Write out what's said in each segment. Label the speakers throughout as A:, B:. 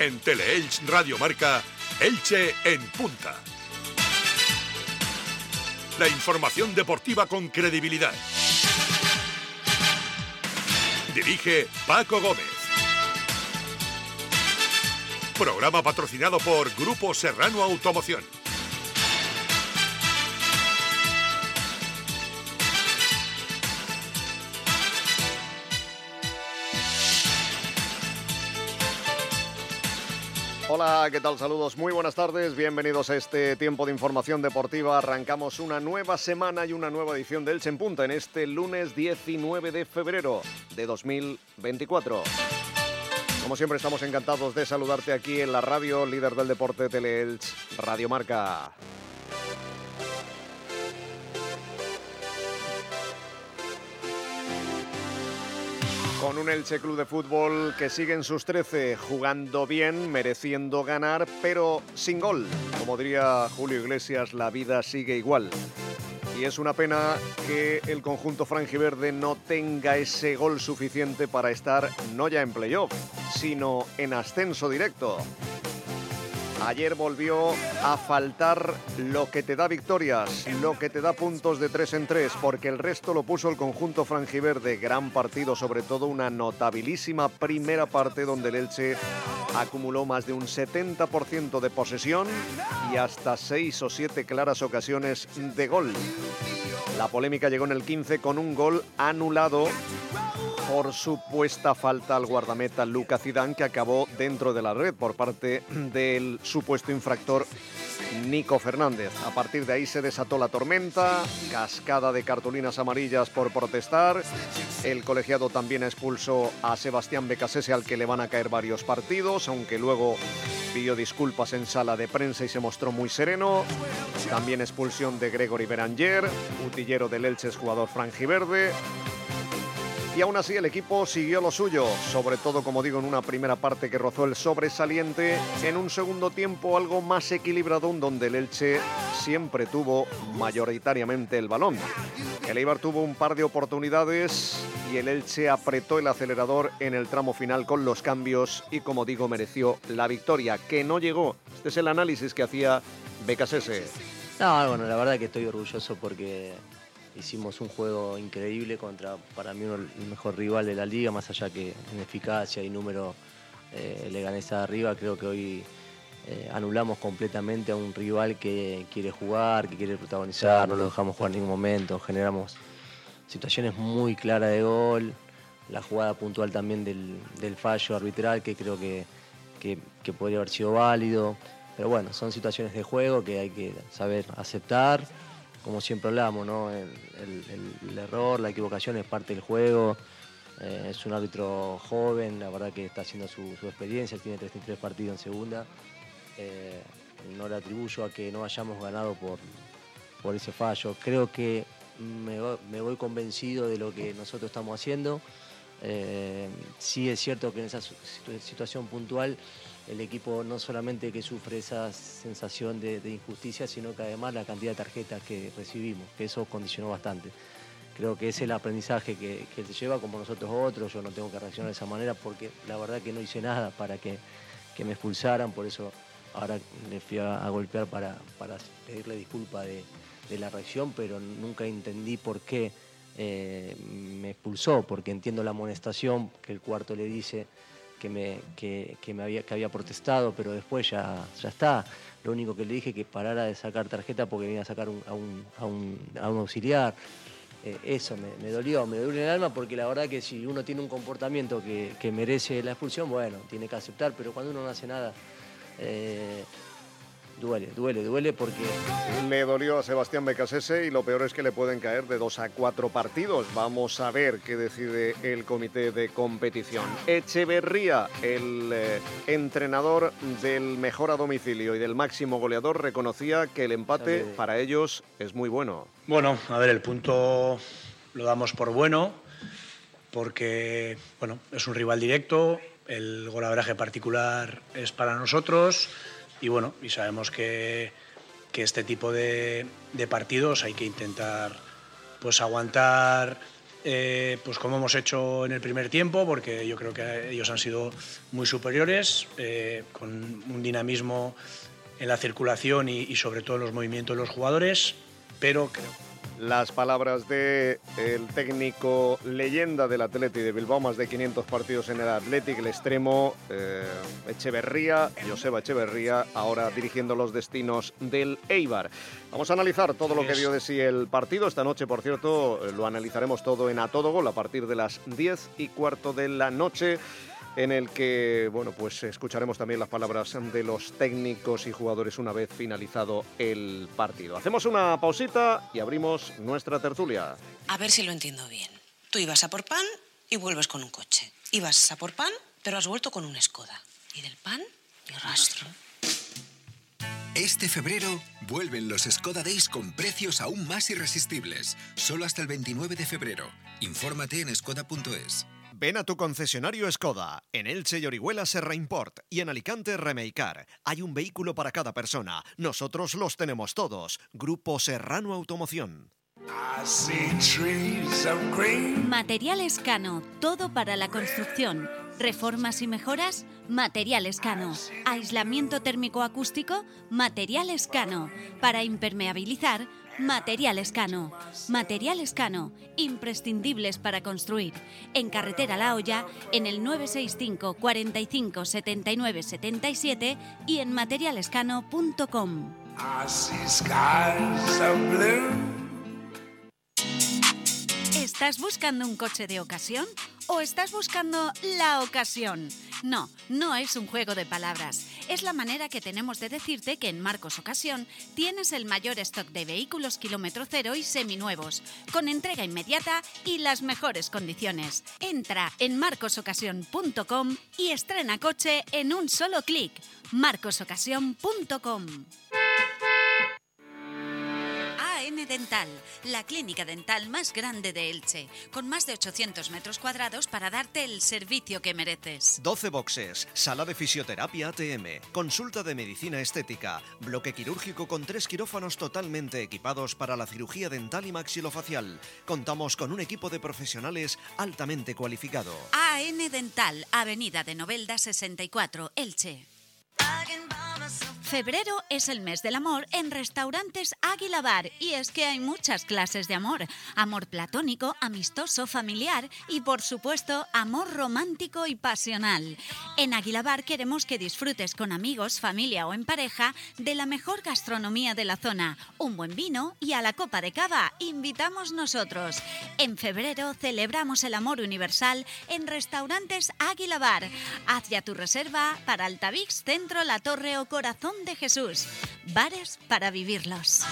A: En Teleelch Radio Marca, Elche en punta. La información deportiva con credibilidad. Dirige Paco Gómez. Programa patrocinado por Grupo Serrano Automoción.
B: Hola, ¿qué tal? Saludos, muy buenas tardes, bienvenidos a este tiempo de información deportiva. Arrancamos una nueva semana y una nueva edición de Elche en Punta en este lunes 19 de febrero de 2024. Como siempre estamos encantados de saludarte aquí en la radio líder del deporte Teleelch, Radio Marca. Con un Elche Club de Fútbol que sigue en sus 13, jugando bien, mereciendo ganar, pero sin gol. Como diría Julio Iglesias, la vida sigue igual. Y es una pena que el conjunto franjiverde no tenga ese gol suficiente para estar no ya en playoff, sino en ascenso directo. Ayer volvió a faltar lo que te da victorias, lo que te da puntos de 3 en 3, porque el resto lo puso el conjunto frangiverde. Gran partido, sobre todo una notabilísima primera parte donde el Elche acumuló más de un 70% de posesión y hasta 6 o 7 claras ocasiones de gol. La polémica llegó en el 15 con un gol anulado por supuesta falta al guardameta Luca Zidane que acabó dentro de la red por parte del supuesto infractor Nico Fernández. A partir de ahí se desató la tormenta, cascada de cartulinas amarillas por protestar. El colegiado también expulsó a Sebastián Becasese al que le van a caer varios partidos, aunque luego pidió disculpas en sala de prensa y se mostró muy sereno. También expulsión de Gregory Beranger, utillero del Elche jugador franjiverde y aún así el equipo siguió lo suyo, sobre todo como digo en una primera parte que rozó el sobresaliente, en un segundo tiempo algo más equilibrado donde el Elche siempre tuvo mayoritariamente el balón. El tuvo un par de oportunidades y el Elche apretó el acelerador en el tramo final con los cambios y como digo mereció la victoria, que no llegó. Este es el análisis que hacía Becasese.
C: No, bueno, la verdad que estoy orgulloso porque hicimos un juego increíble contra, para mí, uno, el mejor rival de la liga, más allá que en eficacia y número eh, le gané arriba, creo que hoy eh, anulamos completamente a un rival que quiere jugar, que quiere protagonizar, no lo dejamos jugar en ningún momento, generamos situaciones muy claras de gol, la jugada puntual también del, fallo arbitral que creo que, que podría haber sido válido. Pero bueno, son situaciones de juego que hay que saber aceptar como siempre hablamos, el, error, la equivocación es parte del juego. Eh, es un árbitro joven, la verdad que está haciendo su, experiencia, tiene 33 partidos en segunda. Eh, no le atribuyo a que no hayamos ganado por, por ese fallo. Creo que me, voy convencido de lo que nosotros estamos haciendo. Eh, sí es cierto que en esa situación puntual el equipo no solamente que sufre esa sensación de, injusticia, sino que además la cantidad de tarjetas que recibimos, que eso condicionó bastante. Creo que es el aprendizaje que, que se lleva, como nosotros otros, yo no tengo que reaccionar de esa manera porque la verdad que no hice nada para que, me expulsaran, por eso ahora le fui a, golpear para, pedirle disculpa de, la reacción, pero nunca entendí por qué eh, me expulsó, porque entiendo la amonestación que el cuarto le dice que me, que, me había, que había protestado, pero después ya, ya está. Lo único que le dije que parara de sacar tarjeta porque venía a sacar a, un, a, un, auxiliar. Eh, eso me, dolió, me dolió en el alma porque la verdad que si uno tiene un comportamiento que, merece la expulsión, bueno, tiene que aceptar, pero cuando uno no hace nada, eh, Duele, duele, duele porque...
B: Le dolió a Sebastián Becasese y lo peor es que le pueden caer de dos a cuatro partidos. Vamos a ver qué decide el comité de competición. Echeverría, el eh, entrenador del mejor a domicilio y del máximo goleador, reconocía que el empate para ellos es muy bueno.
D: Bueno, a ver, el punto lo damos por bueno porque, bueno, es un rival directo, el golaveraje particular es para nosotros y bueno, y sabemos que, este tipo de, partidos hay que intentar pues aguantar eh, pues como hemos hecho en el primer tiempo, porque yo creo que ellos han sido muy superiores, eh, con un dinamismo en la circulación y, sobre todo en los movimientos de los jugadores, pero
B: las palabras de el técnico leyenda del Atleti de Bilbao, más de 500 partidos en el Athletic, el extremo eh, Echeverría, Joseba Echeverría, ahora dirigiendo los destinos del Eibar. Vamos a analizar todo lo que dio de sí el partido. Esta noche, por cierto, lo analizaremos todo en A Todo Gol a partir de las 10 y cuarto de la noche en el que bueno, pues escucharemos también las palabras de los técnicos y jugadores una vez finalizado el partido. Hacemos una pausita y abrimos nuestra tertulia.
E: A ver si lo entiendo bien. Tú ibas a por pan y vuelves con un coche. Ibas a por pan, pero has vuelto con una escoda. Y del pan, ni rastro.
F: Este febrero vuelven los Skoda Days con precios aún más irresistibles. Solo hasta el 29 de febrero. Infórmate en skoda.es.
G: Ven a tu concesionario Skoda. En Elche y Orihuela Serra Import y en Alicante Remeicar. Hay un vehículo para cada persona. Nosotros los tenemos todos. Grupo Serrano Automoción.
H: Materiales Cano, todo para la construcción. Reformas y mejoras, Materiales Cano. Aislamiento térmico acústico, Materiales Cano. Para impermeabilizar, Material Escano. Material Escano, imprescindibles para construir. En Carretera La Hoya, en el 965 45 79 77 y en materialescano.com. ¿Estás buscando un coche de ocasión o estás buscando la ocasión? No, no es un juego de palabras. Es la manera que tenemos de decirte que en Marcos Ocasión tienes el mayor stock de vehículos kilómetro cero y seminuevos, con entrega inmediata y las mejores condiciones. Entra en marcosocasión.com y estrena coche en un solo clic. marcosocasión.com Dental, la clínica dental más grande de Elche, con más de 800 metros cuadrados para darte el servicio que mereces.
G: 12 boxes, sala de fisioterapia ATM, consulta de medicina estética, bloque quirúrgico con tres quirófanos totalmente equipados para la cirugía dental y maxilofacial. Contamos con un equipo de profesionales altamente cualificado.
H: AN Dental, Avenida de Novelda 64, Elche. Febrero es el mes del amor en restaurantes Águila Bar y es que hay muchas clases de amor. Amor platónico, amistoso, familiar y por supuesto amor romántico y pasional. En Águila Bar queremos que disfrutes con amigos, familia o en pareja de la mejor gastronomía de la zona, un buen vino y a la copa de cava invitamos nosotros. En febrero celebramos el amor universal en restaurantes Águila Bar. Haz ya tu reserva para Altavix Centro La Torre o Corazón de Jesús. Bares para vivirlos.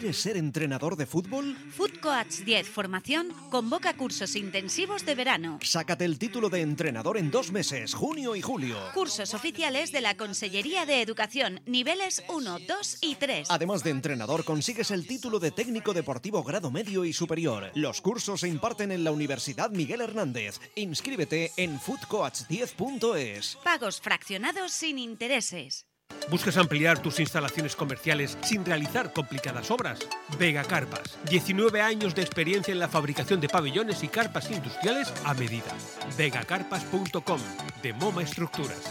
G: ¿Quieres ser entrenador de fútbol?
H: Food Coach 10 Formación convoca cursos intensivos de verano.
G: Sácate el título de entrenador en dos meses, junio y julio.
H: Cursos oficiales de la Consellería de Educación, niveles 1, 2 y 3.
G: Además de entrenador, consigues el título de técnico deportivo grado medio y superior. Los cursos se imparten en la Universidad Miguel Hernández. Inscríbete en foodcoach10.es.
H: Pagos fraccionados sin intereses.
I: ¿Buscas ampliar tus instalaciones comerciales sin realizar complicadas obras? Vega Carpas. 19 años de experiencia en la fabricación de pabellones y carpas industriales a medida. vegacarpas.com de MoMA Estructuras.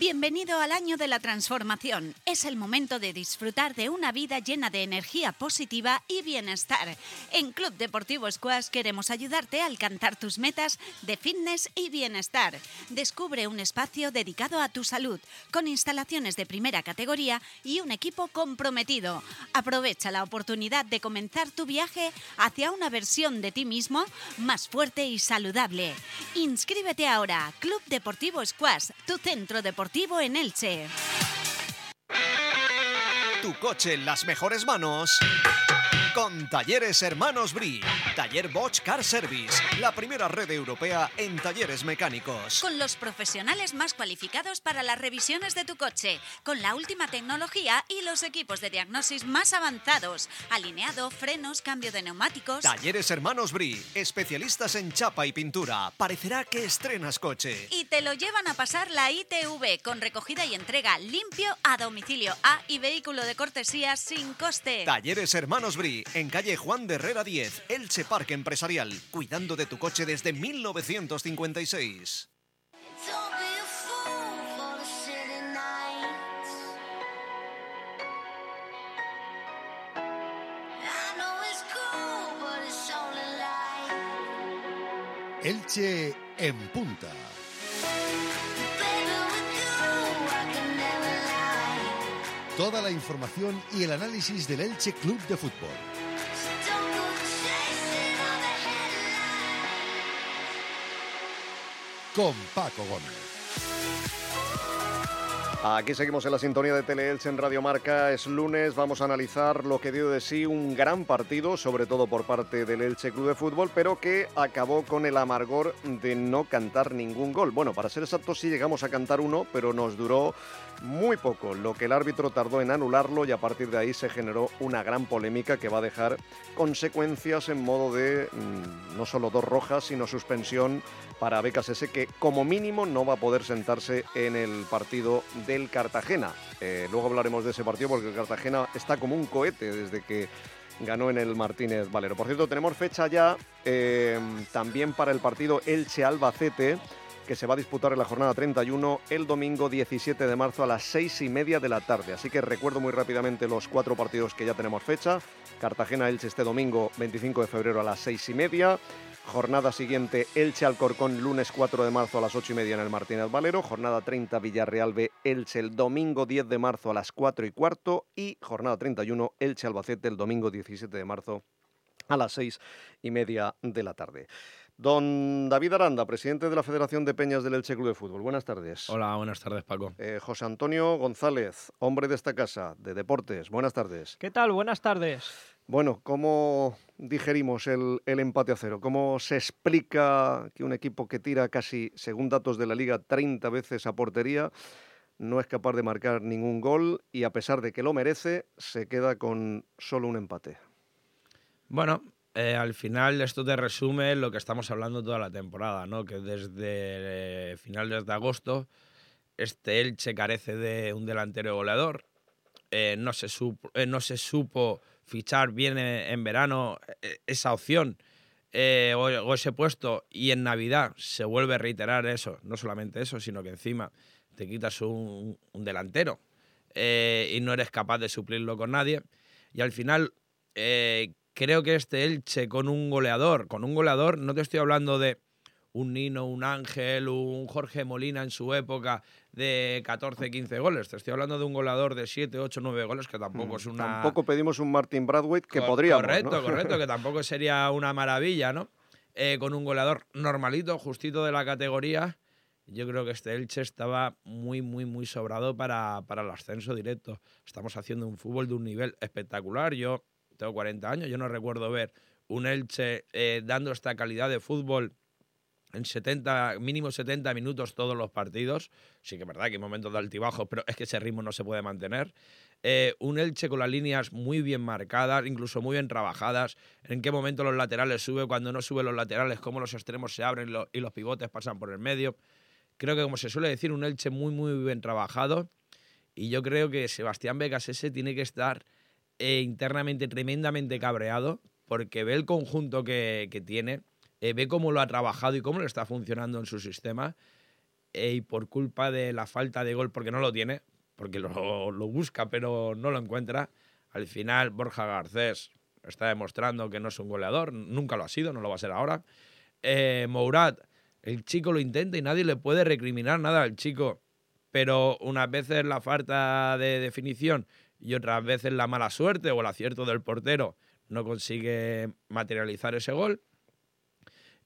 H: Bienvenido al año de la transformación. Es el momento de disfrutar de una vida llena de energía positiva y bienestar. En Club Deportivo Squash queremos ayudarte a alcanzar tus metas de fitness y bienestar. Descubre un espacio dedicado a tu salud, con instalaciones de primera categoría y un equipo comprometido. Aprovecha la oportunidad de comenzar tu viaje hacia una versión de ti mismo más fuerte y saludable. Inscríbete ahora, Club Deportivo Squash, tu centro deportivo en Elche.
G: Tu coche en las mejores manos. Con Talleres Hermanos Bri. Taller Bosch Car Service, la primera red europea en talleres mecánicos.
H: Con los profesionales más cualificados para las revisiones de tu coche, con la última tecnología y los equipos de diagnosis más avanzados. Alineado, frenos, cambio de neumáticos.
G: Talleres Hermanos Bri, especialistas en chapa y pintura. Parecerá que estrenas coche.
H: Y te lo llevan a pasar la ITV con recogida y entrega limpio a domicilio A y vehículo de cortesía sin coste.
G: Talleres Hermanos Bri, en calle Juan de Herrera 10, Elche Parque Empresarial, cuidando de tu coche desde 1956.
J: Elche en punta. Toda la información y el análisis del Elche Club de Fútbol. Con Paco Gómez.
B: Aquí seguimos en la sintonía de Teleelche en Radio Marca. Es lunes, vamos a analizar lo que dio de sí un gran partido, sobre todo por parte del Elche Club de Fútbol, pero que acabó con el amargor de no cantar ningún gol. Bueno, para ser exactos sí llegamos a cantar uno, pero nos duró muy poco, lo que el árbitro tardó en anularlo y a partir de ahí se generó una gran polémica que va a dejar consecuencias en modo de mm, no solo dos rojas, sino suspensión para BKSS que como mínimo no va a poder sentarse en el partido del Cartagena. Eh, luego hablaremos de ese partido porque el Cartagena está como un cohete desde que ganó en el Martínez Valero. Por cierto, tenemos fecha ya eh, también para el partido Elche-Albacete que se va a disputar en la jornada 31 el domingo 17 de marzo a las 6 y media de la tarde. Así que recuerdo muy rápidamente los cuatro partidos que ya tenemos fecha. Cartagena-Elche este domingo 25 de febrero a las 6 y media. Jornada siguiente, Elche Alcorcón, lunes 4 de marzo a las 8 y media en el Martínez Valero. Jornada 30, Villarreal B, Elche el domingo 10 de marzo a las 4 y cuarto. Y jornada 31, Elche Albacete el domingo 17 de marzo a las 6 y media de la tarde. Don David Aranda, presidente de la Federación de Peñas del Elche Club de Fútbol. Buenas tardes.
K: Hola, buenas tardes, Paco.
B: Eh, José Antonio González, hombre de esta casa, de deportes. Buenas tardes.
L: ¿Qué tal? Buenas tardes.
B: Bueno, ¿cómo digerimos el, el, empate a cero? ¿Cómo se explica que un equipo que tira casi, según datos de la liga, 30 veces a portería, no es capaz de marcar ningún gol y a pesar de que lo merece, se queda con solo un empate?
K: Bueno, eh, al final esto te resume lo que estamos hablando toda la temporada, ¿no? Que desde eh, finales de agosto este Elche carece de un delantero goleador. Eh, no, se supo, no se supo fichar bien en verano esa opción o, o, ese puesto y en Navidad se vuelve a reiterar eso. No solamente eso, sino que encima te quitas un, un delantero y no eres capaz de suplirlo con nadie. Y al final creo que este Elche con un goleador, con un goleador, no te estoy hablando de un Nino, un Ángel, un Jorge Molina en su época de 14, 15 goles. Te estoy hablando de un goleador de 7, 8, 9 goles, que tampoco es una...
B: Tampoco pedimos un Martin Bradwaite, que podría
K: Correcto,
B: ¿no?
K: correcto, que tampoco sería una maravilla, ¿no? Eh, con un goleador normalito, justito de la categoría. Yo creo que este Elche estaba muy, muy, muy sobrado para, para el ascenso directo. Estamos haciendo un fútbol de un nivel espectacular. Yo tengo 40 años, yo no recuerdo ver un Elche eh, dando esta calidad de fútbol en 70, mínimo 70 minutos todos los partidos. Sí que es verdad que hay momentos de altibajos, pero es que ese ritmo no se puede mantener. Eh, un Elche con las líneas muy bien marcadas, incluso muy bien trabajadas. En qué momento los laterales sube, cuando no sube los laterales, cómo los extremos se abren y los pivotes pasan por el medio. Creo que, como se suele decir, un Elche muy, muy bien trabajado. Y yo creo que Sebastián Becasese tiene que estar eh, internamente tremendamente cabreado porque ve el conjunto que, que tiene, eh, ve cómo lo ha trabajado y cómo le está funcionando en su sistema eh, y por culpa de la falta de gol, porque no lo tiene, porque lo, lo, busca pero no lo encuentra, al final Borja Garcés está demostrando que no es un goleador, nunca lo ha sido, no lo va a ser ahora. Mourad, el chico lo intenta y nadie le puede recriminar nada al chico, pero unas veces la falta de definición y otras veces la mala suerte o el acierto del portero no consigue materializar ese gol.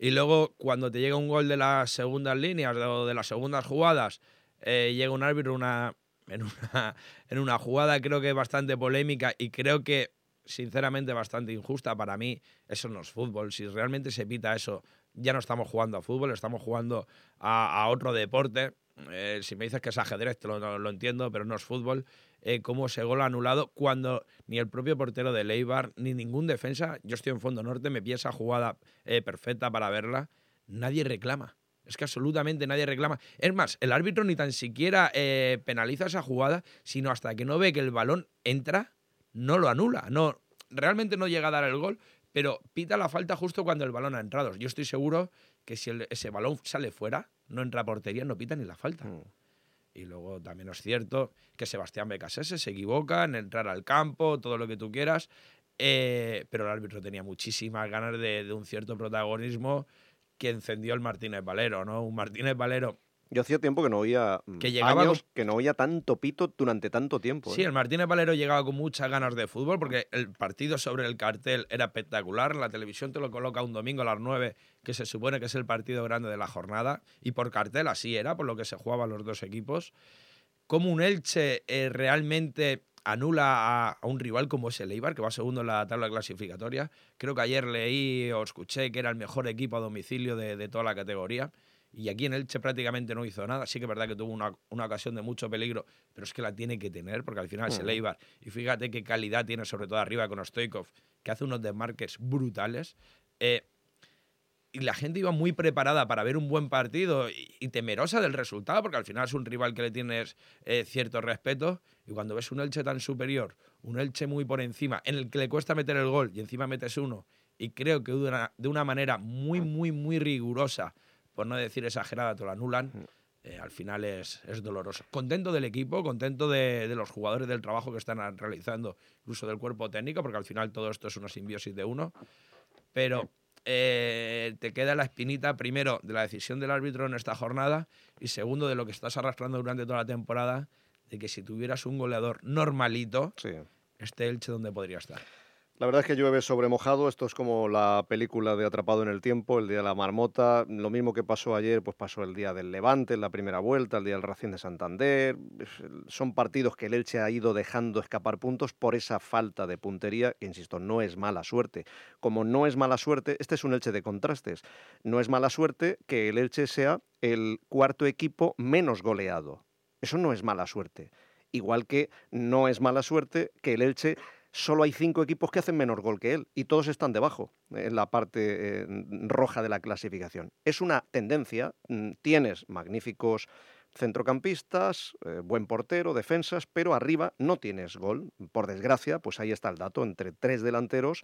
K: Y luego cuando te llega un gol de las segundas líneas o de las segundas jugadas, eh, llega un árbitro una, en, una, en una jugada creo que bastante polémica y creo que sinceramente bastante injusta. Para mí eso no es fútbol. Si realmente se pita eso, ya no estamos jugando a fútbol, estamos jugando a, otro deporte. Eh, si me dices que es ajedrez, te lo, lo entiendo, pero no es fútbol. Eh, cómo ese gol anulado cuando ni el propio portero de Leibar ni ningún defensa, yo estoy en fondo norte, me pide esa jugada eh, perfecta para verla, nadie reclama. Es que absolutamente nadie reclama. Es más, el árbitro ni tan siquiera eh, penaliza esa jugada, sino hasta que no ve que el balón entra, no lo anula. No, realmente no llega a dar el gol, pero pita la falta justo cuando el balón ha entrado. Yo estoy seguro que si ese balón sale fuera, no entra a portería, no pita ni la falta. Mm. Y luego también es cierto que Sebastián Becasese se equivoca en entrar al campo, todo lo que tú quieras, eh, pero el árbitro tenía muchísimas ganas de, de, un cierto protagonismo que encendió el Martínez Valero, ¿no? Un Martínez Valero
B: yo hacía tiempo que no oía mm, que llegaba que no oía tanto pito durante tanto tiempo.
K: Sí, ¿eh? el Martínez Valero llegaba con muchas ganas de fútbol porque el partido sobre el cartel era espectacular. La televisión te lo coloca un domingo a las 9, que se supone que es el partido grande de la jornada. Y por cartel así era, por lo que se jugaban los dos equipos. Como un Elche eh, realmente anula a, un rival como es el Eibar, que va segundo en la tabla clasificatoria. Creo que ayer leí o escuché que era el mejor equipo a domicilio de toda la categoría y aquí en Elche prácticamente no hizo nada. Sí que es verdad que tuvo una, ocasión de mucho peligro, pero es que la tiene que tener porque al final es el Eibar. Y fíjate qué calidad tiene, sobre todo arriba con Stoikov, que hace unos desmarques brutales. Eh, y la gente iba muy preparada para ver un buen partido y, temerosa del resultado, porque al final es un rival que le tienes eh, cierto respeto. Y cuando ves un Elche tan superior, un Elche muy por encima, en el que le cuesta meter el gol y encima metes uno, y creo que de una, de una manera muy, muy, muy rigurosa por no decir exagerada, te lo anulan. Mm. Eh, al final es, es, doloroso. Contento del equipo, contento de, los jugadores del trabajo que están realizando, incluso del cuerpo técnico, porque al final todo esto es una simbiosis de uno. Pero eh, te queda la espinita, primero, de la decisión del árbitro en esta jornada y segundo, de lo que estás arrastrando durante toda la temporada, de que si tuvieras un goleador normalito, este Elche donde podría estar.
B: La verdad es que llueve sobre mojado, esto es como la película de Atrapado en el Tiempo, el día de la marmota, lo mismo que pasó ayer, pues pasó el día del Levante, en la primera vuelta, el día del Racing de Santander, son partidos que el Elche ha ido dejando escapar puntos por esa falta de puntería, que insisto, no es mala suerte. Como no es mala suerte, este es un Elche de contrastes, no es mala suerte que el Elche sea el cuarto equipo menos goleado, eso no es mala suerte. Igual que no es mala suerte que el Elche solo hay cinco equipos que hacen menor gol que él y todos están debajo en la parte eh, roja de la clasificación. Es una tendencia, mm, tienes magníficos centrocampistas, eh, buen portero, defensas, pero arriba no tienes gol. Por desgracia, pues ahí está el dato, entre tres delanteros,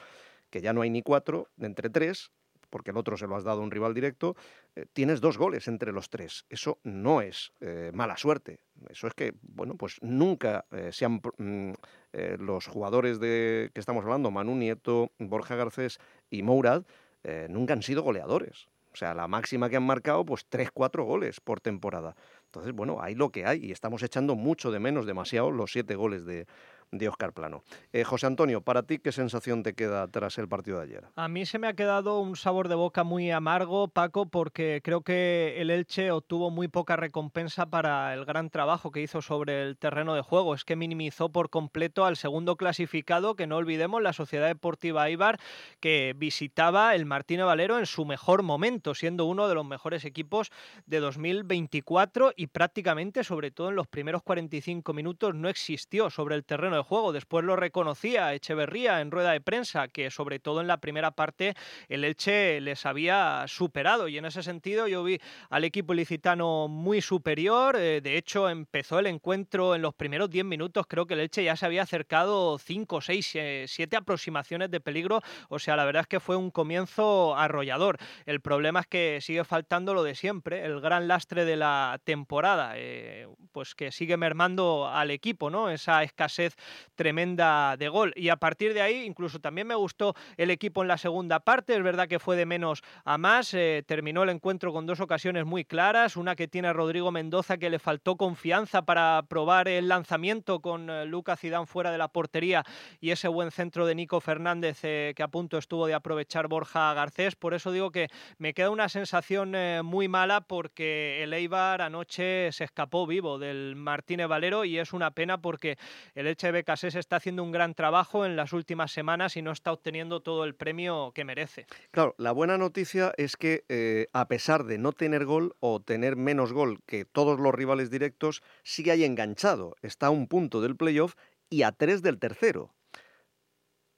B: que ya no hay ni cuatro, entre tres, porque el otro se lo has dado a un rival directo, eh, tienes dos goles entre los tres. Eso no es mala suerte. Eso es que, bueno, pues nunca se han mm, eh, los jugadores de que estamos hablando, Manu Nieto, Borja Garcés y Mourad, eh, nunca han sido goleadores. O sea, la máxima que han marcado, pues 3-4 goles por temporada. Entonces, bueno, hay lo que hay y estamos echando mucho de menos, demasiado, los siete goles de, de Oscar Plano. Eh, José Antonio, para ti, ¿qué sensación te queda tras el partido de ayer?
L: A mí se me ha quedado un sabor de boca muy amargo, Paco, porque creo que el Elche obtuvo muy poca recompensa para el gran trabajo que hizo sobre el terreno de juego. Es que minimizó por completo al segundo clasificado, que no olvidemos, la Sociedad Deportiva Ibar, que visitaba el Martínez Valero en su mejor momento, siendo uno de los mejores equipos de 2024 y prácticamente, sobre todo en los primeros 45 minutos, no existió sobre el terreno juego. Después lo reconocía Echeverría en rueda de prensa, que sobre todo en la primera parte el Elche les había superado. Y en ese sentido yo vi al equipo ilicitano muy superior. Eh, de hecho, empezó el encuentro en los primeros 10 minutos. Creo que el Elche ya se había acercado 5, 6, 7 aproximaciones de peligro. O sea, la verdad es que fue un comienzo arrollador. El problema es que sigue faltando lo de siempre, el gran lastre de la temporada, eh, pues que sigue mermando al equipo, ¿no? Esa escasez tremenda de gol. Y a partir de ahí, incluso también me gustó el equipo en la segunda parte. Es verdad que fue de menos a más. Eh, terminó el encuentro con dos ocasiones muy claras. Una que tiene Rodrigo Mendoza, que le faltó confianza para probar el lanzamiento con eh, Lucas Zidane fuera de la portería. Y ese buen centro de Nico Fernández, eh, que a punto estuvo de aprovechar Borja Garcés. Por eso digo que me queda una sensación muy mala porque el Eibar anoche se escapó vivo del Martínez Valero y es una pena porque el Eche Becasés está haciendo un gran trabajo en las últimas semanas y no está obteniendo todo el premio que merece.
B: Claro, la buena noticia es que eh, a pesar de no tener gol o tener menos gol que todos los rivales directos, sigue ahí enganchado. Está a un punto del playoff y a tres del tercero.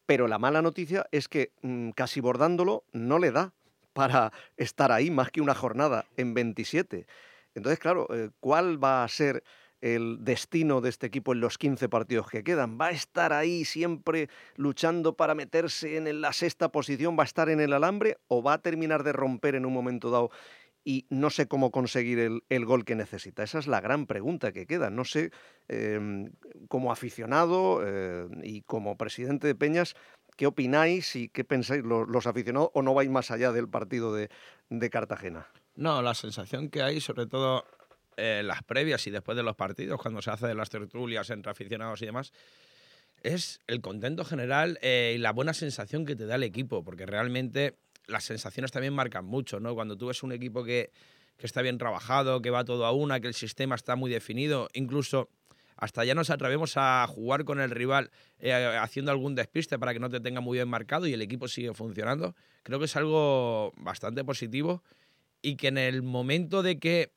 B: Pero la mala noticia es que mm, casi bordándolo no le da para estar ahí más que una jornada en 27. Entonces, claro, eh, ¿cuál va a ser el destino de este equipo en los 15 partidos que quedan? ¿Va a estar ahí siempre luchando para meterse en la sexta posición? ¿Va a estar en el alambre o va a terminar de romper en un momento dado y no sé cómo conseguir el, gol que necesita? Esa es la gran pregunta que queda. No sé, em, como aficionado eh, y como presidente de Peñas, ¿qué opináis y qué pensáis los, aficionados o no vais más allá del partido de, Cartagena?
K: No, la sensación que hay, sobre todo en las previas y después de los partidos, cuando se hace de las tertulias entre aficionados y demás, es el contento general eh, y la buena sensación que te da el equipo, porque realmente las sensaciones también marcan mucho, ¿no? Cuando tú ves un equipo que, está bien trabajado, que va todo a una, que el sistema está muy definido, incluso hasta ya nos atrevemos a jugar con el rival eh, haciendo algún despiste para que no te tenga muy bien marcado y el equipo sigue funcionando, creo que es algo bastante positivo y que en el momento de que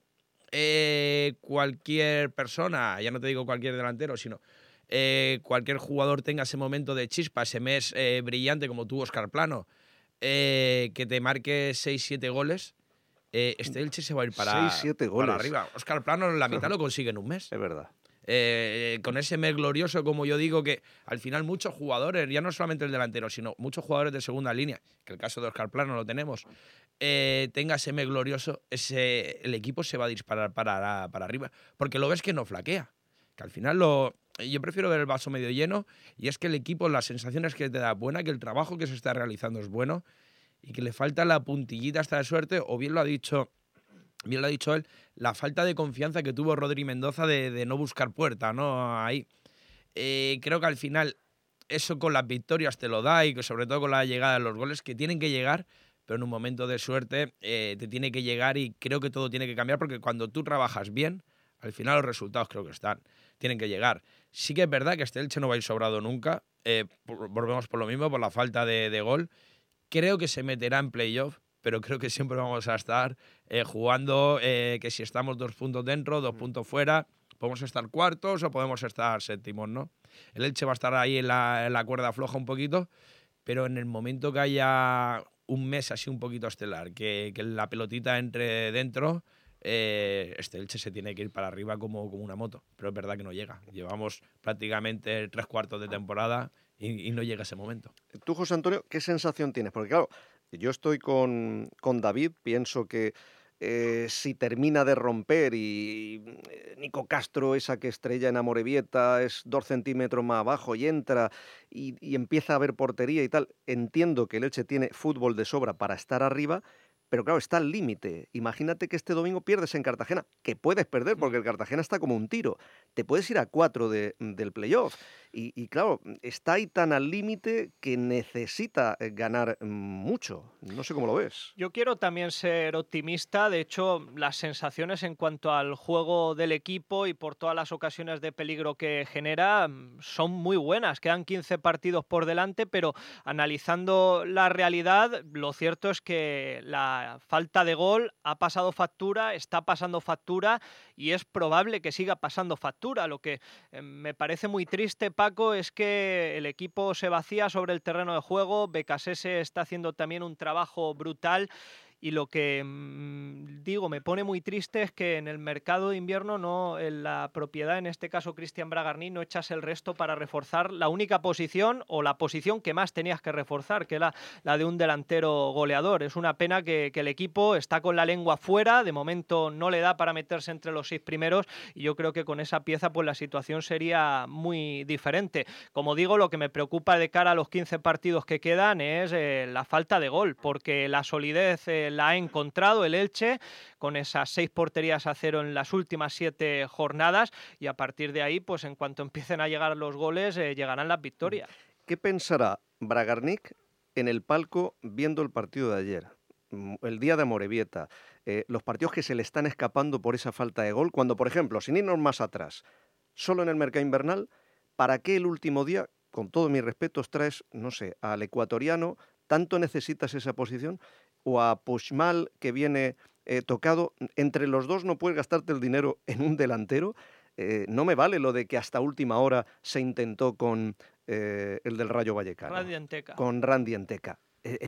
K: eh, cualquier persona, ya no te digo cualquier delantero, sino eh, cualquier jugador tenga ese momento de chispa, ese mes brillante como tuvo Oscar Plano, eh, que te marque 6-7 goles, eh, este Elche se va a ir para, 6, goles. para arriba. Oscar Plano en la mitad lo consigue en un mes.
B: Es verdad.
K: Eh, con ese mes glorioso, como yo digo, que al final muchos jugadores, ya no solamente el delantero, sino muchos jugadores de segunda línea, que el caso de Oscar Plano lo tenemos, tenga ese mes glorioso, ese, el equipo se va a disparar para, para arriba, porque lo ves que no flaquea, que al final lo, yo prefiero ver el vaso medio lleno y es que el equipo, las sensaciones que te da buena, que el trabajo que se está realizando es bueno y que le falta la puntillita hasta de suerte, o bien lo ha dicho, bien lo ha dicho él, la falta de confianza que tuvo Rodri Mendoza de, no buscar puerta, ¿no? Ahí. Eh, creo que al final eso con las victorias te lo da y que sobre todo con la llegada de los goles que tienen que llegar, pero en un momento de suerte eh, te tiene que llegar y creo que todo tiene que cambiar porque cuando tú trabajas bien, al final los resultados creo que están, tienen que llegar. Sí que es verdad que este Elche no va a ir sobrado nunca. Eh, volvemos por lo mismo, por la falta de, gol. Creo que se meterá en playoff, pero creo que siempre vamos a estar eh, jugando eh, que si estamos dos puntos dentro, dos puntos fuera, podemos estar cuartos o podemos estar séptimos, ¿no? El Elche va a estar ahí en la, en la cuerda floja un poquito, pero en el momento que haya un mes así un poquito estelar, que, que la pelotita entre dentro, eh, este Elche se tiene que ir para arriba como, como una moto, pero es verdad que no llega. Llevamos prácticamente tres cuartos de temporada y, no llega ese momento.
B: Tú, José Antonio, ¿qué sensación tienes? Porque claro, yo estoy con, con David, pienso que eh, si termina de romper y eh, Nico Castro, esa que estrella en Amorebieta, es dos centímetros más abajo y entra y, y empieza a haber portería y tal, entiendo que el Elche tiene fútbol de sobra para estar arriba, pero claro, está al límite. Imagínate que este domingo pierdes en Cartagena, que puedes perder porque el Cartagena está como un tiro. Te puedes ir a cuatro de, del playoff. Y, claro, está ahí tan al límite que necesita eh, ganar mucho. No sé cómo lo ves.
L: Yo quiero también ser optimista. De hecho, las sensaciones en cuanto al juego del equipo y por todas las ocasiones de peligro que genera mm, son muy buenas. Quedan 15 partidos por delante, pero analizando la realidad, lo cierto es que la falta de gol ha pasado factura, está pasando factura y es probable que siga pasando factura. Lo que eh, me parece muy triste, es que el equipo se vacía sobre el terreno de juego, Becasese está haciendo también un trabajo brutal y lo que mm, digo me pone muy triste es que en el mercado de invierno no en la propiedad en este caso Cristian Bragarni no echas el resto para reforzar la única posición o la posición que más tenías que reforzar que era la de un delantero goleador. Es una pena que, el equipo está con la lengua fuera de momento no le da para meterse entre los seis primeros y yo creo que con esa pieza pues la situación sería muy diferente. Como digo lo que me preocupa de cara a los 15 partidos que quedan es eh, la falta de gol porque la solidez eh, la ha encontrado el Elche con esas seis porterías a cero en las últimas siete jornadas y a partir de ahí, pues en cuanto empiecen a llegar los goles, eh, llegarán las victorias.
B: ¿Qué pensará Bragarnik en el palco viendo el partido de ayer? Mm, el día de Morevieta, eh, los partidos que se le están escapando por esa falta de gol, cuando, por ejemplo, sin irnos más atrás, solo en el mercado invernal, ¿para qué el último día, con todos mis respetos, traes, no sé, al ecuatoriano, tanto necesitas esa posición, o a Pushmal, que viene eh, tocado, entre los dos no puedes gastarte el dinero en un delantero. Eh, no me vale lo de que hasta última hora se intentó con eh, el del Rayo Vallecano.
L: Randy Anteca.
B: Con Randy Anteca.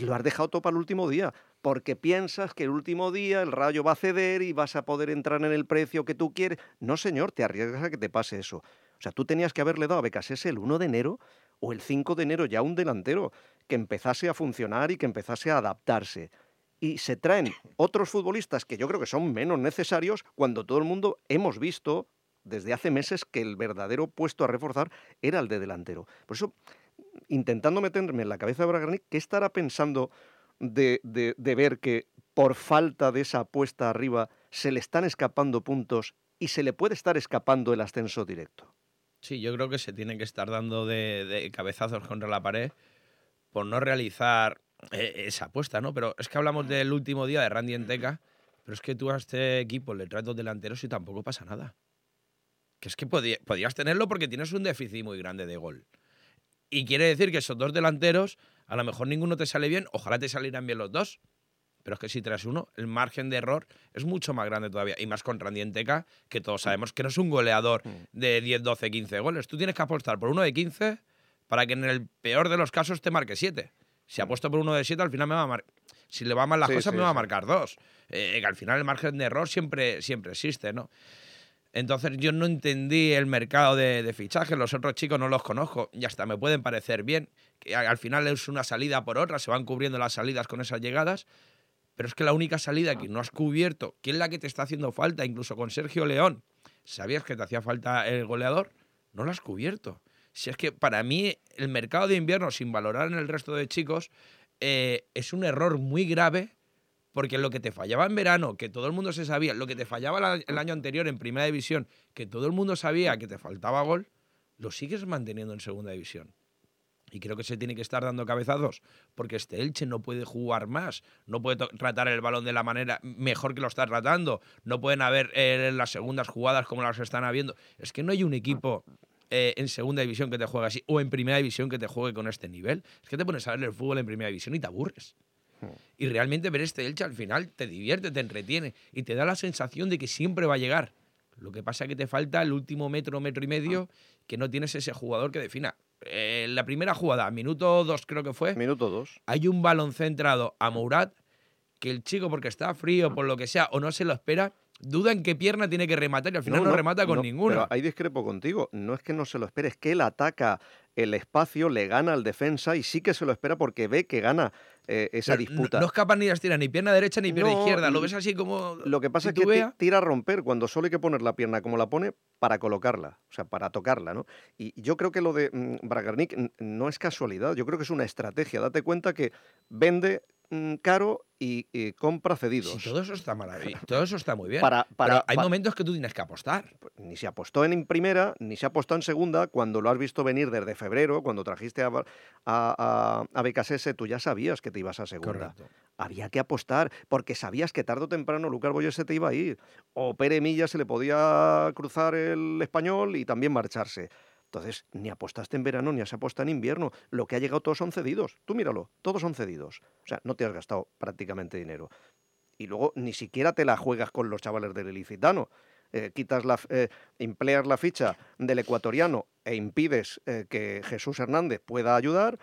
B: lo has dejado todo para el último día, porque piensas que el último día el Rayo va a ceder y vas a poder entrar en el precio que tú quieres. No, señor, te arriesgas a que te pase eso. O sea, tú tenías que haberle dado a Becasese el 1 de enero o el 5 de enero ya un delantero que empezase a funcionar y que empezase a adaptarse y se traen otros futbolistas que yo creo que son menos necesarios cuando todo el mundo hemos visto desde hace meses que el verdadero puesto a reforzar era el de delantero. Por eso, intentando meterme en la cabeza de Bragarnik, ¿qué estará pensando de, de ver que por falta de esa apuesta arriba se le están escapando puntos y se le puede estar escapando el ascenso directo?
K: Sí, yo creo que se tiene que estar dando de, de cabezazos contra la pared por no realizar esa apuesta, ¿no? Pero es que hablamos del último día de Randy Enteca, pero es que tú a este equipo le traes dos delanteros y tampoco pasa nada. Que es que podías tenerlo porque tienes un déficit muy grande de gol. Y quiere decir que esos dos delanteros, a lo mejor ninguno te sale bien, ojalá te salieran bien los dos. Pero es que si traes uno, el margen de error es mucho más grande todavía. Y más con Randy Enteca, que todos sabemos que no es un goleador mm. de 10, 12, 15 goles. Tú tienes que apostar por uno de 15 para que en el peor de los casos te marque 7. Si apuesto por uno de siete, al final me va a marcar. Si le va mal las cosas, me va a marcar dos. Eh, que al final el margen de error siempre, siempre existe, ¿no? Entonces yo no entendí el mercado de, de fichajes, los otros chicos no los conozco y hasta me pueden parecer bien, que al final es una salida por otra, se van cubriendo las salidas con esas llegadas, pero es que la única salida que no has cubierto, que es la que te está haciendo falta, incluso con Sergio León, sabías que te hacía falta el goleador, no lo has cubierto. Si es que para mí el mercado de invierno, sin valorar en el resto de chicos, eh, es un error muy grave porque lo que te fallaba en verano, que todo el mundo se sabía, lo que te fallaba el año anterior en primera división, que todo el mundo sabía que te faltaba gol, lo sigues manteniendo en segunda división. Y creo que se tiene que estar dando cabezazos, porque este Elche no puede jugar más, no puede tratar el balón de la manera mejor que lo está tratando, no pueden haber eh, las segundas jugadas como las están habiendo. Es que no hay un equipo eh, en segunda división que te juegue así o en primera división que te juegue con este nivel. Es que te pones a ver el fútbol en primera división y te aburres. Hmm. Y realmente ver este Elche al final te divierte, te entretiene y te da la sensación de que siempre va a llegar. Lo que pasa es que te falta el último metro, metro y medio, que no tienes ese jugador que defina. En la primera jugada, minuto dos creo que fue.
B: Minuto dos.
K: Hay un balón centrado a Mourad que el chico, porque está frío, por lo que sea, o no se lo espera, duda en qué pierna tiene que rematar y al final no, remata con ninguna.
B: Pero ahí discrepo contigo. No es que no se lo espere, es que él ataca el espacio, le gana al defensa y sí que se lo espera porque ve que gana eh, esa disputa.
K: No, es capaz ni de estirar ni pierna derecha ni pierna izquierda. Lo ves así como.
B: Lo que pasa es que tira a romper cuando solo hay que poner la pierna como la pone para colocarla, o sea, para tocarla, ¿no? Y yo creo que lo de mm, Bragarnik no es casualidad, yo creo que es una estrategia. Date cuenta que vende caro y, compra cedidos.
K: todo eso está maravilloso. Todo eso está muy bien. Para, pero hay momentos que tú tienes que apostar.
B: Pues, ni se apostó en primera, ni se apostó en segunda. Cuando lo has visto venir desde febrero, cuando trajiste a, a, a, tú ya sabías que te ibas a segunda. Había que apostar, porque sabías que tarde o temprano Lucas Boyer se te iba a ir. O Pere Milla se le podía cruzar el español y también marcharse. Entonces, ni apostaste en verano ni has apostado en invierno. Lo que ha llegado todos son cedidos. Tú míralo, todos son cedidos. O sea, no te has gastado prácticamente dinero. Y luego ni siquiera te la juegas con los chavales del ilicitano. Eh, quitas la, eh, empleas la ficha del ecuatoriano e impides eh, que Jesús Hernández pueda ayudar,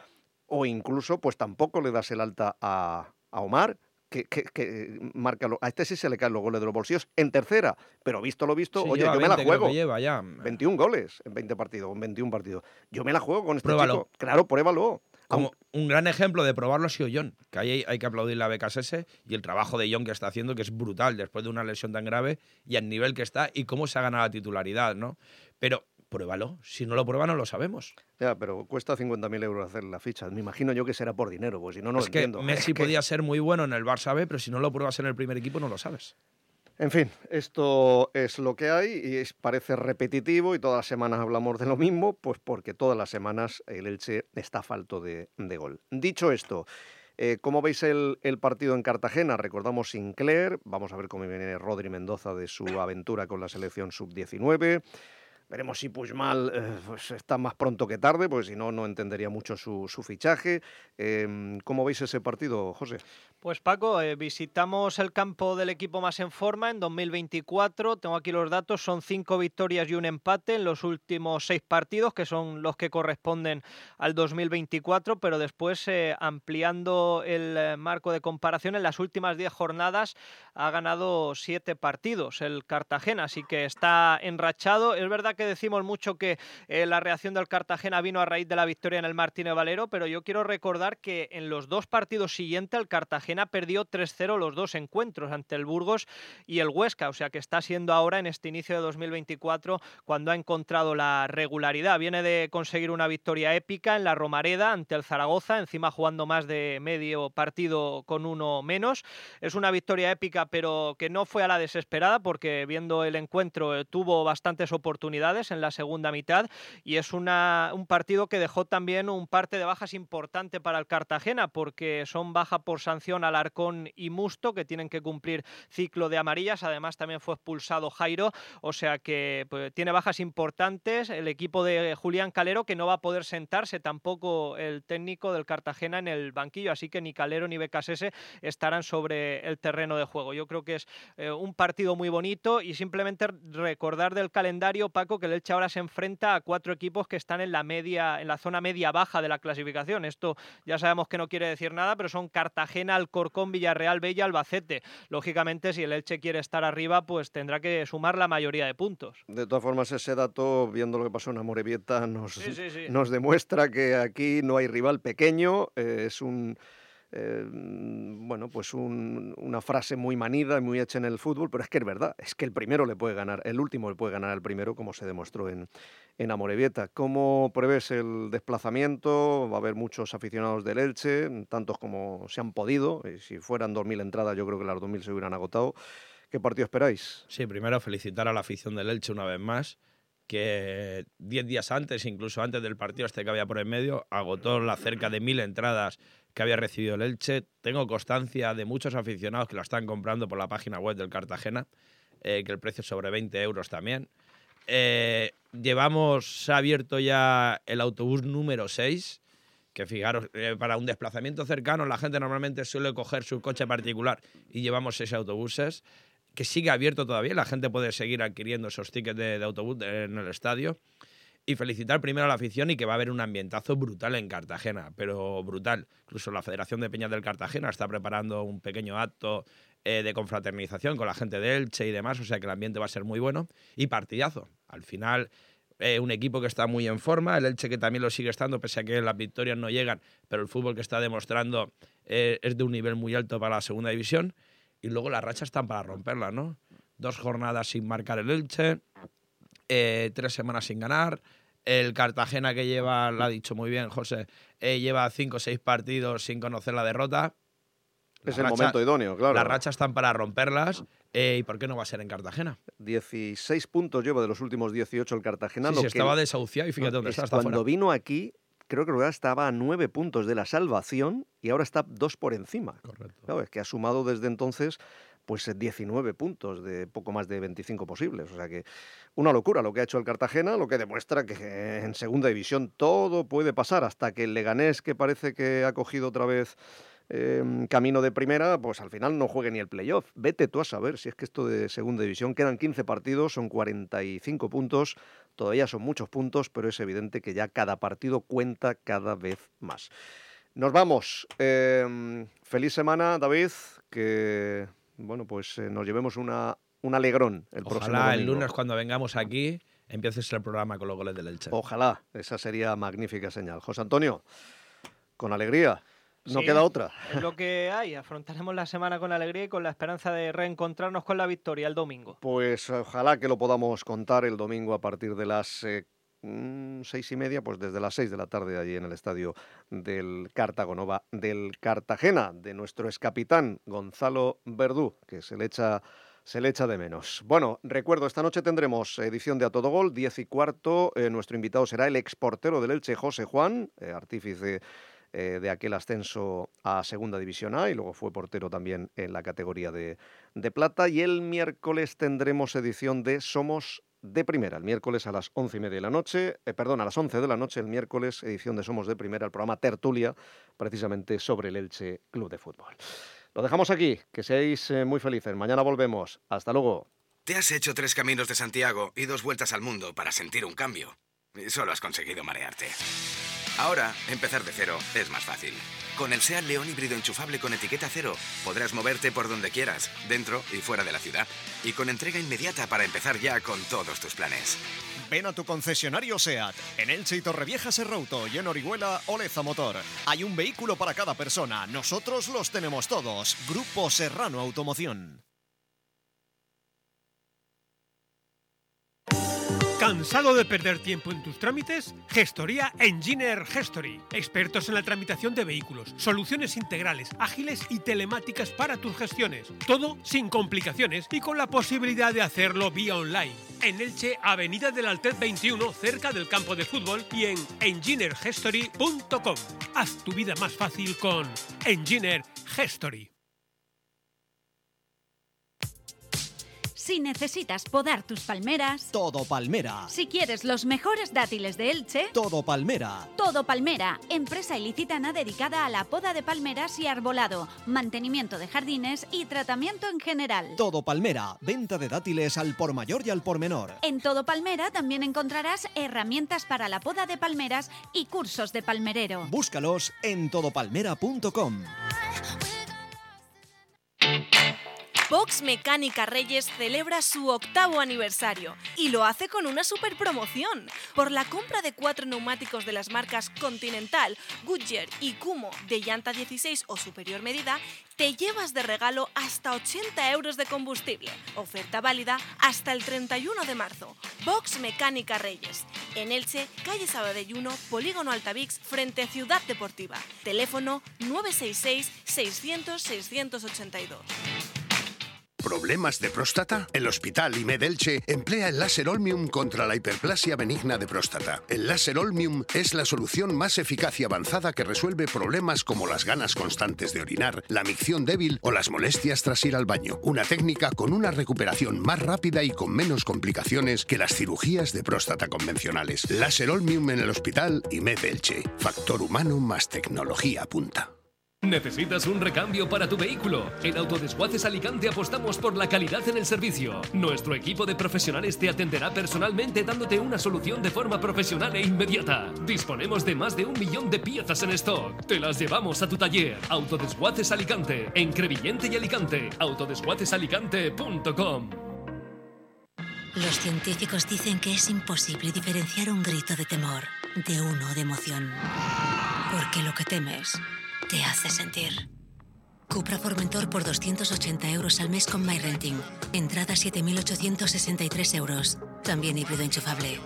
B: o incluso pues tampoco le das el alta a, a Omar, que, marca. a este sí se le caen los goles de los bolsillos en tercera, pero visto lo visto, oye, yo me la juego.
K: Lleva ya.
B: 21 goles en 20 partidos, en 21 partidos. Yo me la juego con este chico. Claro, pruébalo.
K: Como un gran ejemplo de probarlo ha sido John, que ahí hay, que aplaudir la BKSS y el trabajo de John que está haciendo, que es brutal después de una lesión tan grave y al nivel que está y cómo se ha ganado la titularidad, ¿no? Pero pruébalo. Si no lo prueba, no lo sabemos.
B: Ya, pero cuesta 50.000 euros hacer la ficha. Me imagino yo que será por dinero, pues si no, no
K: es
B: lo entiendo.
K: Que Messi podía ser muy bueno en el Barça B, pero si no lo pruebas en el primer equipo, no lo sabes.
B: En fin, esto es lo que hay y es, parece repetitivo y todas las semanas hablamos de lo mismo, pues porque todas las semanas el Elche está falto de, gol. Dicho esto, eh, ¿cómo veis el, el, partido en Cartagena? Recordamos Sinclair, vamos a ver cómo viene Rodri Mendoza de su aventura con la selección sub-19. Veremos si Puigmal eh, pues está más pronto que tarde, porque si no, no entendería mucho su, su fichaje. Em, ¿Cómo veis ese partido, José?
L: Pues Paco, eh, visitamos el campo del equipo más en forma en 2024. Tengo aquí los datos, son cinco victorias y un empate en los últimos seis partidos, que son los que corresponden al 2024, pero después eh, ampliando el eh, marco de comparación, en las últimas diez jornadas ha ganado siete partidos el Cartagena, así que está enrachado. Es verdad que decimos mucho que la reacción del Cartagena vino a raíz de la victoria en el Martínez Valero, pero yo quiero recordar que en los dos partidos siguientes el Cartagena perdió 3-0 los dos encuentros ante el Burgos y el Huesca, o sea que está siendo ahora en este inicio de 2024 cuando ha encontrado la regularidad. Viene de conseguir una victoria épica en la Romareda ante el Zaragoza, encima jugando más de medio partido con uno menos. Es una victoria épica, pero que no fue a la desesperada porque viendo el encuentro eh, tuvo bastantes oportunidades en la segunda mitad y es una, un partido que dejó también un parte de bajas importante para el Cartagena porque son baja por sanción Alarcón y Musto, que tienen que cumplir ciclo de amarillas. Además, también fue expulsado Jairo, o sea que pues, tiene bajas importantes. El equipo de Julián Calero, que no va a poder sentarse tampoco el técnico del Cartagena en el banquillo, así que ni Calero ni Becasese estarán sobre el terreno de juego. Yo creo que es eh, un partido muy bonito y simplemente recordar del calendario, Paco, que el Elche ahora se enfrenta a cuatro equipos que están en la media, en la zona media baja de la clasificación. Esto ya sabemos que no quiere decir nada, pero son Cartagena, Corcón, Villarreal, Bella, Albacete. Lógicamente, si el Elche quiere estar arriba, pues tendrá que sumar la mayoría de puntos.
B: De todas formas, ese dato, viendo lo que pasó en Amorebieta, nos, nos demuestra que aquí no hay rival pequeño, eh, es un eh, bueno, pues una frase muy manida y muy hecha en el fútbol, pero es que es verdad, es que el primero le puede ganar, el último le puede ganar al primero, como se demostró en, en Amorebieta. ¿Cómo prevés el desplazamiento? Va a haber muchos aficionados del Elche, tantos como se han podido, y si fueran 2.000 entradas yo creo que las 2.000 se hubieran agotado. ¿Qué partido esperáis?
K: Sí, primero felicitar a la afición del Elche una vez más que 10 días antes, incluso antes del partido este que había por en medio, agotó las cerca de mil entradas que había recibido el Elche. Tengo constancia de muchos aficionados que la están comprando por la página web del Cartagena, eh, que el precio es sobre 20 euros también. Eh, llevamos, se ha abierto ya el autobús número 6, que fijaros, eh, para un desplazamiento cercano la gente normalmente suele coger su coche particular y llevamos seis autobuses que sigue abierto todavía, la gente puede seguir adquiriendo esos tickets de, autobús en el estadio. Y felicitar primero a la afición y que va a haber un ambientazo brutal en Cartagena, pero brutal. Incluso la Federación de Peñas del Cartagena está preparando un pequeño acto eh, de confraternización con la gente de Elche y demás, o sea que el ambiente va a ser muy bueno. Y partidazo. Al final, eh, un equipo que está muy en forma, el Elche que también lo sigue estando, pese a que las victorias no llegan, pero el fútbol que está demostrando eh, es de un nivel muy alto para la segunda división y luego las rachas están para romperlas, ¿no? Dos jornadas sin marcar el Elche, eh, tres semanas sin ganar. El Cartagena que lleva, lo ha dicho muy bien José, eh, lleva cinco o seis partidos sin conocer la derrota.
B: Es el momento idóneo, claro.
K: Las rachas están para romperlas. Eh, ¿Y por qué no va a ser en Cartagena?
B: 16 puntos lleva de los últimos 18 el Cartagena.
K: Sí, estaba desahuciado y fíjate dónde está.
B: cuando vino aquí, creo que estaba a nueve puntos de la salvación y ahora está dos por encima. Correcto. es que ha sumado desde entonces pues 19 puntos de poco más de 25 posibles. O sea que una locura lo que ha hecho el Cartagena, lo que demuestra que en segunda división todo puede pasar hasta que el Leganés, que parece que ha cogido otra vez Em, camino de primera, pues al final no juegue ni el playoff. Vete tú a saber si es que esto de segunda división quedan 15 partidos, son 45 puntos, todavía son muchos puntos, pero es evidente que ya cada partido cuenta cada vez más. Nos vamos. Em, feliz semana, David, que bueno, pues eh, nos llevemos una, un alegrón el próximo
K: domingo. el lunes cuando vengamos aquí empieces el programa con los goles del Elche.
B: Ojalá, esa sería magnífica señal. José Antonio, con alegría. No queda otra.
L: Es lo que hay. Afrontaremos la semana con alegría y con la esperanza de reencontrarnos con la victoria el domingo.
B: Pues ojalá que lo podamos contar el domingo a partir de las eh, seis y media, pues desde las seis de la tarde allí en el estadio del Cartagonova del Cartagena, de nuestro excapitán Gonzalo Verdú, que se le echa se le echa de menos. Bueno, recuerdo, esta noche tendremos edición de A Todo Gol, diez y cuarto. Eh, nuestro invitado será el exportero del Elche, José Juan, eh, artífice eh, de aquel ascenso a Segunda División A y luego fue portero también en la categoría de, de plata. Y el miércoles tendremos edición de Somos
M: de Primera, el miércoles a las once y media de la noche, eh, perdón, a las 11 de la noche, el miércoles, edición de Somos de Primera, el programa Tertulia, precisamente sobre el Elche Club de Fútbol. Lo dejamos aquí, que seáis eh, muy felices. Mañana volvemos. Hasta luego.
N: Te has hecho tres caminos de Santiago y dos vueltas al mundo para sentir un cambio. Y solo has conseguido marearte. Ahora, empezar de cero es más fácil. Con el SEAT León híbrido enchufable con etiqueta cero, podrás moverte por donde quieras, dentro y fuera de la ciudad. Y con entrega inmediata para empezar ya con todos tus planes.
B: Ven a tu concesionario SEAT. En Elche y Torrevieja Serrauto y en Orihuela Oleza Motor. Hay un vehículo para cada persona. Nosotros los tenemos todos. Grupo Serrano Automoción.
I: ¿Cansado de perder tiempo en tus trámites? Gestoría Engineer Gestory. Expertos en la tramitación de vehículos. Soluciones integrales, ágiles y telemáticas para tus gestiones. Todo sin complicaciones y con la posibilidad de hacerlo vía online. En Elche, Avenida del Altet 21, cerca del campo de fútbol y en engineergestory.com. Haz tu vida más fácil con Engineer Gestory.
H: Si necesitas podar tus palmeras,
B: Todo Palmera.
H: si quieres los mejores dátiles de Elche,
B: Todo Palmera.
H: Todo Palmera, empresa ilicitana dedicada a la poda de palmeras y arbolado, mantenimiento de jardines y tratamiento en general.
B: Todo Palmera. Venta de dátiles al por mayor y al por menor.
H: En Todo Palmera también encontrarás herramientas para la poda de palmeras y cursos de palmerero.
B: Búscalos en todopalmera.com.
O: Box Mecánica Reyes celebra su octavo aniversario y lo hace con una super promoción. Por la compra de cuatro neumáticos de las marcas Continental, Goodyear y Kumo de llanta 16 o superior medida, te llevas de regalo hasta 80 euros de combustible. Oferta válida hasta el 31 de marzo. Box Mecánica Reyes. En Elche, calle Sabadell 1, Polígono Altavix, frente Ciudad Deportiva. Teléfono 966 600 682.
P: ¿Problemas de próstata? El Hospital IMED Elche emplea el láser Olmium contra la hiperplasia benigna de próstata. El láser Olmium es la solución más eficaz y avanzada que resuelve problemas como las ganas constantes de orinar, la micción débil o las molestias tras ir al baño. Una técnica con una recuperación más rápida y con menos complicaciones que las cirugías de próstata convencionales. Láser Olmium en el Hospital IMED Elche. Factor humano más tecnología punta.
Q: ¿Necesitas un recambio para tu vehículo? En Autodesguaces Alicante apostamos por la calidad en el servicio. Nuestro equipo de profesionales te atenderá personalmente dándote una solución de forma profesional e inmediata. Disponemos de más de un millón de piezas en stock. Te las llevamos a tu taller. Autodesguaces Alicante, en Crevillente y Alicante. Autodesguacesalicante.com
R: Los científicos dicen que es imposible diferenciar un grito de temor de uno de emoción. Porque lo que temes te hace sentir. Cupra Formentor por 280 euros al mes con MyRenting. Entrada 7.863 euros. También híbrido enchufable.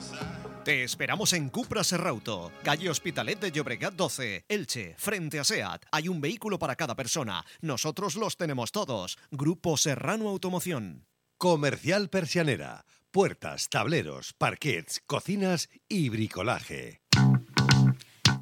B: Te esperamos en Cupra Serrauto, calle Hospitalet de Llobregat 12, Elche, frente a SEAT. Hay un vehículo para cada persona. Nosotros los tenemos todos. Grupo Serrano Automoción.
J: Comercial Persianera. Puertas, tableros, parquets, cocinas y bricolaje.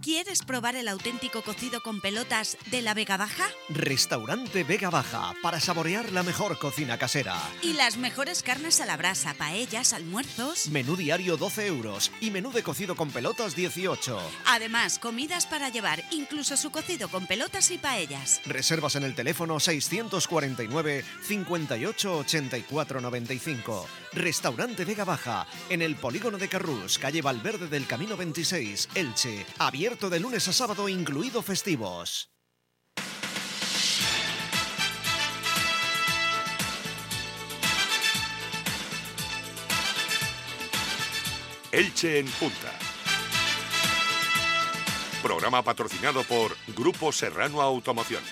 H: ¿Quieres probar el auténtico cocido con pelotas de la Vega Baja?
B: Restaurante Vega Baja, para saborear la mejor cocina casera.
H: Y las mejores carnes a la brasa, paellas, almuerzos.
B: Menú diario 12 euros y menú de cocido con pelotas 18.
H: Además, comidas para llevar, incluso su cocido con pelotas y paellas.
B: Reservas en el teléfono 649 58 84 95. Restaurante Vega Baja, en el polígono de Carrús, calle Valverde del Camino 26, Elche. Abierto de lunes a sábado, incluido festivos.
A: Elche en Punta. Programa patrocinado por Grupo Serrano Automoción.